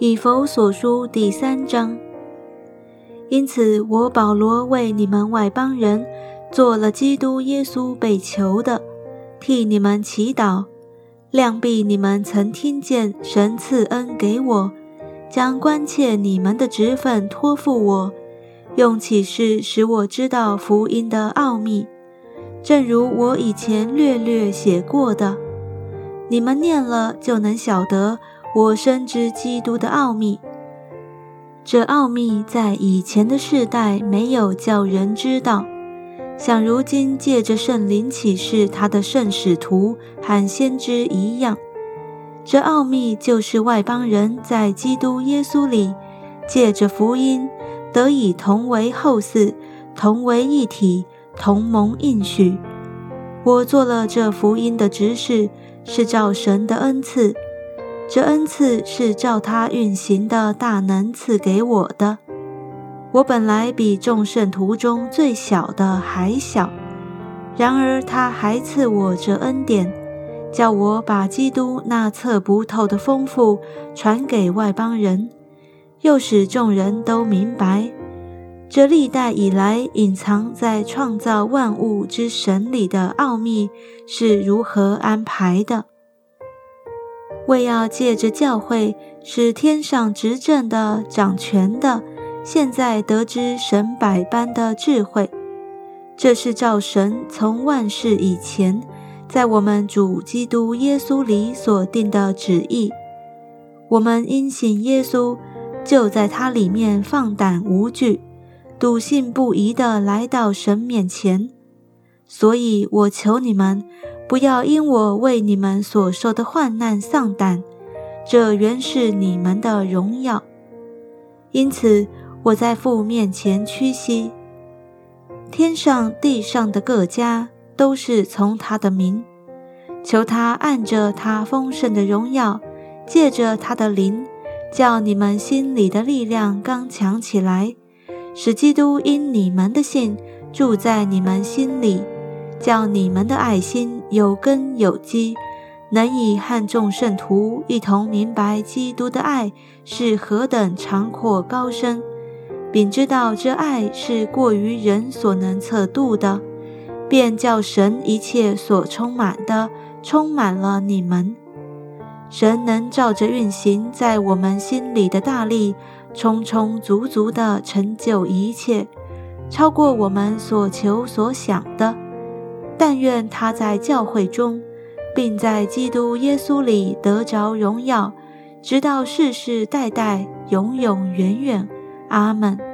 以弗所书第三章。因此，我保罗为你们外邦人做了基督耶稣被囚的，替你们祈祷。量必你们曾听见神赐恩给我，将关切你们的职分托付我，用启示使我知道福音的奥秘，正如我以前略略写过的。你们念了就能晓得我深知基督的奥秘。这奥秘在以前的世代没有叫人知道。像如今借着圣灵启示他的圣使徒和先知一样，这奥秘就是外邦人在基督耶稣里借着福音得以同为后嗣，同为一体，同蒙应许。我做了这福音的执事，是照神的恩赐，这恩赐是照他运行的大能赐给我的。我本来比众圣徒中最小的还小，然而他还赐我这恩典，叫我把基督那测不透的丰富传给外邦人，又使众人都明白，这历代以来隐藏在创造万物之神里的奥秘是如何安排的，为要借着教会使天上执政的掌权的。现在得知神百般的智慧，这是照神从万事以前，在我们主基督耶稣里所定的旨意。我们因信耶稣，就在他里面放胆无惧，笃信不疑地来到神面前。所以我求你们，不要因我为你们所受的患难丧胆，这原是你们的荣耀。因此。我在父面前屈膝，天上地上的各家都是从他的名，求他按着他丰盛的荣耀，借着他的灵，叫你们心里的力量刚强起来，使基督因你们的信住在你们心里，叫你们的爱心有根有基，能以汉众圣徒一同明白基督的爱是何等长阔高深。并知道这爱是过于人所能测度的，便叫神一切所充满的充满了你们。神能照着运行在我们心里的大力，充充足足地成就一切，超过我们所求所想的。但愿他在教会中，并在基督耶稣里得着荣耀，直到世世代代，永永远远。阿门。